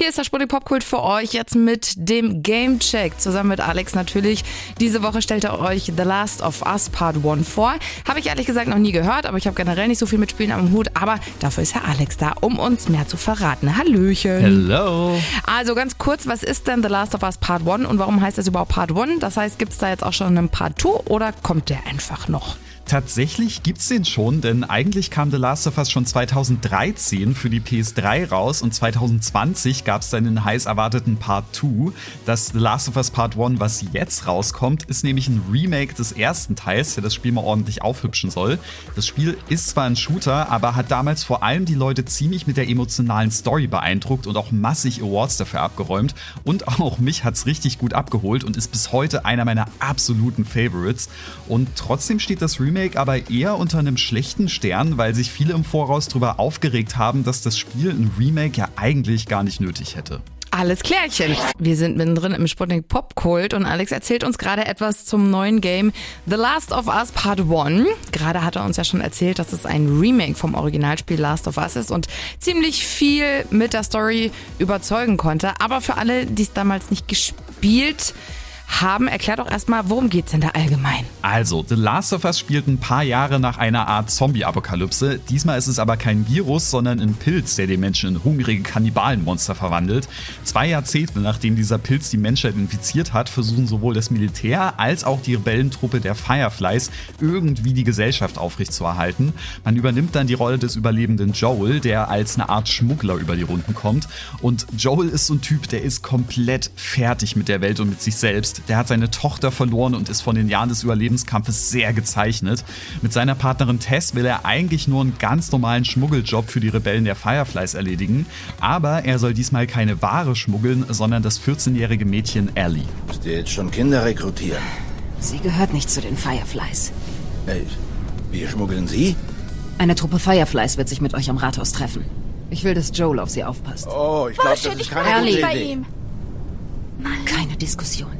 Hier ist der Sputnik Popkult für euch jetzt mit dem Game Check. Zusammen mit Alex natürlich. Diese Woche stellt er euch The Last of Us Part 1 vor. Habe ich ehrlich gesagt noch nie gehört, aber ich habe generell nicht so viel mit Spielen am Hut. Aber dafür ist Herr Alex da, um uns mehr zu verraten. Hallöchen. Hello. Also ganz kurz, was ist denn The Last of Us Part 1 und warum heißt das überhaupt Part 1? Das heißt, gibt es da jetzt auch schon einen Part 2 oder kommt der einfach noch? Tatsächlich gibt's den schon, denn eigentlich kam The Last of Us schon 2013 für die PS3 raus und 2020 gab's dann den heiß erwarteten Part 2. Das The Last of Us Part 1, was jetzt rauskommt, ist nämlich ein Remake des ersten Teils, der das Spiel mal ordentlich aufhübschen soll. Das Spiel ist zwar ein Shooter, aber hat damals vor allem die Leute ziemlich mit der emotionalen Story beeindruckt und auch massig Awards dafür abgeräumt. Und auch mich hat's richtig gut abgeholt und ist bis heute einer meiner absoluten Favorites. Und trotzdem steht das Remake Remake aber eher unter einem schlechten Stern, weil sich viele im Voraus darüber aufgeregt haben, dass das Spiel ein Remake ja eigentlich gar nicht nötig hätte. Alles klärchen. Wir sind mittendrin im Sputnik Pop Kult und Alex erzählt uns gerade etwas zum neuen Game The Last of Us Part 1. Gerade hat er uns ja schon erzählt, dass es ein Remake vom Originalspiel Last of Us ist und ziemlich viel mit der Story überzeugen konnte. Aber für alle, die es damals nicht gespielt haben. Erklär doch erstmal, worum geht's denn da allgemein? Also, The Last of Us spielt ein paar Jahre nach einer Art Zombie-Apokalypse. Diesmal ist es aber kein Virus, sondern ein Pilz, der die Menschen in hungrige Kannibalenmonster verwandelt. Zwei Jahrzehnte nachdem dieser Pilz die Menschheit infiziert hat, versuchen sowohl das Militär als auch die Rebellentruppe der Fireflies irgendwie die Gesellschaft aufrechtzuerhalten. Man übernimmt dann die Rolle des überlebenden Joel, der als eine Art Schmuggler über die Runden kommt. Und Joel ist so ein Typ, der ist komplett fertig mit der Welt und mit sich selbst der hat seine Tochter verloren und ist von den Jahren des Überlebenskampfes sehr gezeichnet. Mit seiner Partnerin Tess will er eigentlich nur einen ganz normalen Schmuggeljob für die Rebellen der Fireflies erledigen, aber er soll diesmal keine Ware schmuggeln, sondern das 14-jährige Mädchen Ellie. Müsst ihr jetzt schon Kinder rekrutieren? Sie gehört nicht zu den Fireflies. Hey, wir schmuggeln sie? Eine Truppe Fireflies wird sich mit euch am Rathaus treffen. Ich will, dass Joel auf sie aufpasst. Oh, ich glaube, das ist keine gute Idee. Keine Diskussion.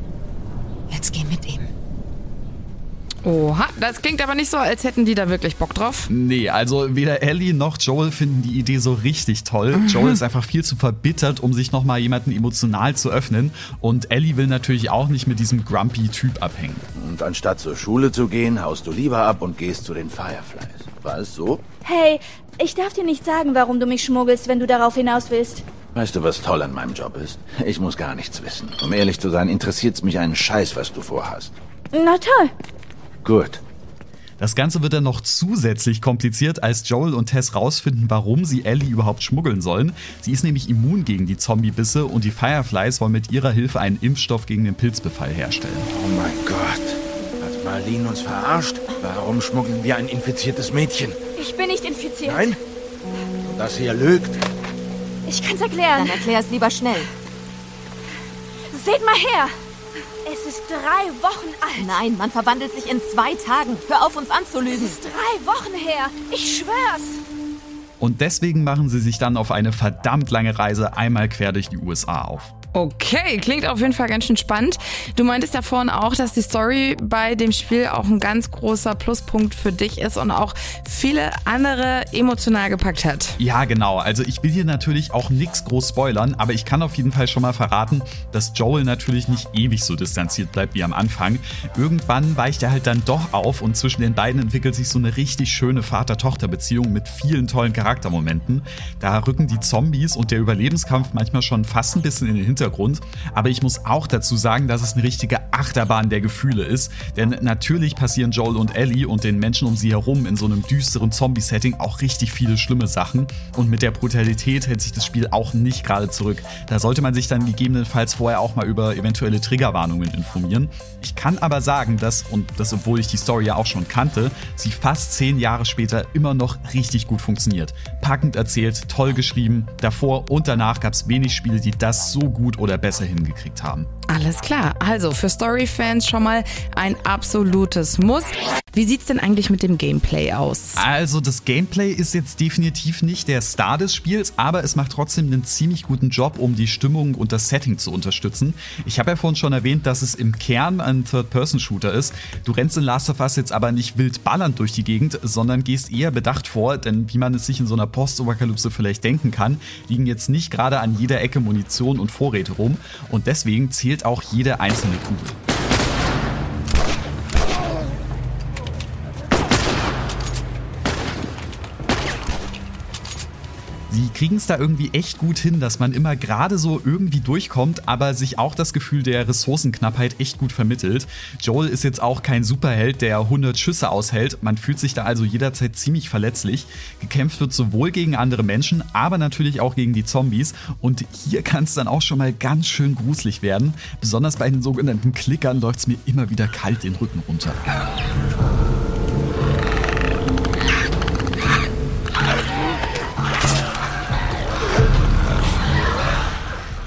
Geh mit ihm. Oha, das klingt aber nicht so, als hätten die da wirklich Bock drauf. Nee, also weder Ellie noch Joel finden die Idee so richtig toll. Mhm. Joel ist einfach viel zu verbittert, um sich nochmal jemanden emotional zu öffnen. Und Ellie will natürlich auch nicht mit diesem grumpy Typ abhängen. Und anstatt zur Schule zu gehen, haust du lieber ab und gehst zu den Fireflies. War es so? Hey, ich darf dir nicht sagen, warum du mich schmuggelst, wenn du darauf hinaus willst. Weißt du, was toll an meinem Job ist? Ich muss gar nichts wissen. Um ehrlich zu sein, interessiert's mich einen Scheiß, was du vorhast. Na toll. Gut. Das Ganze wird dann noch zusätzlich kompliziert, als Joel und Tess rausfinden, warum sie Ellie überhaupt schmuggeln sollen. Sie ist nämlich immun gegen die Zombie-Bisse und die Fireflies wollen mit ihrer Hilfe einen Impfstoff gegen den Pilzbefall herstellen. Oh mein Gott. Hat Marlene uns verarscht? Warum schmuggeln wir ein infiziertes Mädchen? Ich bin nicht infiziert. Nein? Das hier lügt. Ich kann's erklären. Dann erklär es lieber schnell. Seht mal her. Es ist drei Wochen alt. Nein, man verwandelt sich in zwei Tagen. Hör auf, uns anzulügen. Es ist drei Wochen her. Ich schwör's. Und deswegen machen sie sich dann auf eine verdammt lange Reise einmal quer durch die USA auf. Okay, klingt auf jeden Fall ganz schön spannend. Du meintest ja vorhin auch, dass die Story bei dem Spiel auch ein ganz großer Pluspunkt für dich ist und auch viele andere emotional gepackt hat. Ja, genau. Also ich will hier natürlich auch nichts groß spoilern, aber ich kann auf jeden Fall schon mal verraten, dass Joel natürlich nicht ewig so distanziert bleibt wie am Anfang. Irgendwann weicht er halt dann doch auf und zwischen den beiden entwickelt sich so eine richtig schöne Vater-Tochter-Beziehung mit vielen tollen Charaktermomenten. Da rücken die Zombies und der Überlebenskampf manchmal schon fast ein bisschen in den Hintergrund Hintergrund. Aber ich muss auch dazu sagen, dass es eine richtige Achterbahn der Gefühle ist. Denn natürlich passieren Joel und Ellie und den Menschen um sie herum in so einem düsteren Zombie-Setting auch richtig viele schlimme Sachen. Und mit der Brutalität hält sich das Spiel auch nicht gerade zurück. Da sollte man sich dann gegebenenfalls vorher auch mal über eventuelle Triggerwarnungen informieren. Ich kann aber sagen, dass, und das obwohl ich die Story ja auch schon kannte, sie fast zehn Jahre später immer noch richtig gut funktioniert. Packend erzählt, toll geschrieben. Davor und danach gab es wenig Spiele, die das so gut gut oder besser hingekriegt haben. Alles klar. Also für Story-Fans schon mal ein absolutes Muss. Wie sieht's denn eigentlich mit dem Gameplay aus? Also das Gameplay ist jetzt definitiv nicht der Star des Spiels, aber es macht trotzdem einen ziemlich guten Job, um die Stimmung und das Setting zu unterstützen. Ich habe ja vorhin schon erwähnt, dass es im Kern ein Third-Person-Shooter ist. Du rennst in Last of Us jetzt aber nicht wild ballernd durch die Gegend, sondern gehst eher bedacht vor, denn wie man es sich in so einer Post-Apokalypse vielleicht denken kann, liegen jetzt nicht gerade an jeder Ecke Munition und Vorräte rum und deswegen zählt auch jede einzelne Kugel. Sie kriegen es da irgendwie echt gut hin, dass man immer gerade so irgendwie durchkommt, aber sich auch das Gefühl der Ressourcenknappheit echt gut vermittelt. Joel ist jetzt auch kein Superheld, der 100 Schüsse aushält. Man fühlt sich da also jederzeit ziemlich verletzlich. Gekämpft wird sowohl gegen andere Menschen, aber natürlich auch gegen die Zombies. Und hier kann es dann auch schon mal ganz schön gruselig werden. Besonders bei den sogenannten Klickern läuft es mir immer wieder kalt den Rücken runter.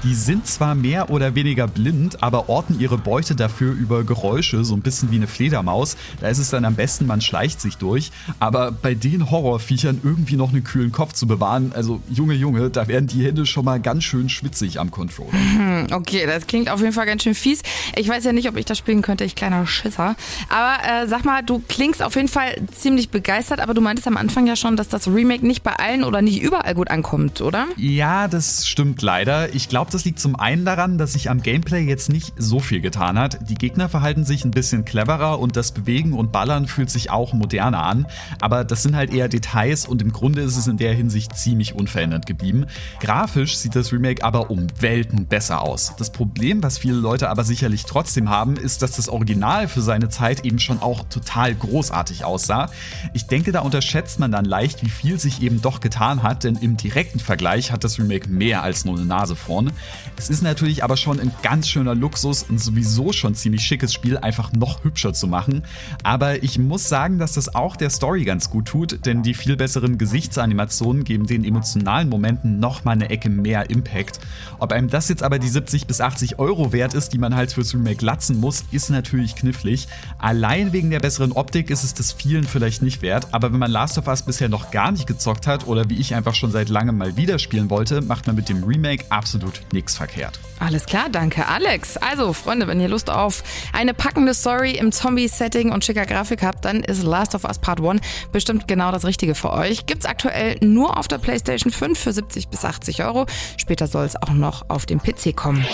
Die sind zwar mehr oder weniger blind, aber orten ihre Beute dafür über Geräusche, so ein bisschen wie eine Fledermaus. Da ist es dann am besten, man schleicht sich durch. Aber bei den Horrorviechern irgendwie noch einen kühlen Kopf zu bewahren, also Junge, Junge, da werden die Hände schon mal ganz schön schwitzig am Controller. Hm, okay, das klingt auf jeden Fall ganz schön fies. Ich weiß ja nicht, ob ich das spielen könnte, ich kleiner Schisser. Aber äh, sag mal, du klingst auf jeden Fall ziemlich begeistert, aber du meintest am Anfang ja schon, dass das Remake nicht bei allen oder nicht überall gut ankommt, oder? Ja, das stimmt leider. Ich glaube, das liegt zum einen daran, dass sich am Gameplay jetzt nicht so viel getan hat. Die Gegner verhalten sich ein bisschen cleverer und das Bewegen und Ballern fühlt sich auch moderner an. Aber das sind halt eher Details und im Grunde ist es in der Hinsicht ziemlich unverändert geblieben. Grafisch sieht das Remake aber um Welten besser aus. Das Problem, was viele Leute aber sicherlich trotzdem haben, ist, dass das Original für seine Zeit eben schon auch total großartig aussah. Ich denke, da unterschätzt man dann leicht, wie viel sich eben doch getan hat, denn im direkten Vergleich hat das Remake mehr als nur eine Nase vorn. Es ist natürlich aber schon ein ganz schöner Luxus und sowieso schon ziemlich schickes Spiel einfach noch hübscher zu machen. Aber ich muss sagen, dass das auch der Story ganz gut tut, denn die viel besseren Gesichtsanimationen geben den emotionalen Momenten noch mal eine Ecke mehr Impact. Ob einem das jetzt aber die 70 bis 80 Euro wert ist, die man halt fürs Remake latzen muss, ist natürlich knifflig. Allein wegen der besseren Optik ist es das vielen vielleicht nicht wert, aber wenn man Last of Us bisher noch gar nicht gezockt hat oder wie ich einfach schon seit langem mal wieder spielen wollte, macht man mit dem Remake absolut nichts verkehrt. Alles klar, danke Alex. Also Freunde, wenn ihr Lust auf eine packende Story im Zombie-Setting und schicker Grafik habt, dann ist Last of Us Part 1 bestimmt genau das Richtige für euch. Gibt's aktuell nur auf der PlayStation 5 für 70 bis 80 Euro. Später soll es auch noch auf dem PC kommen.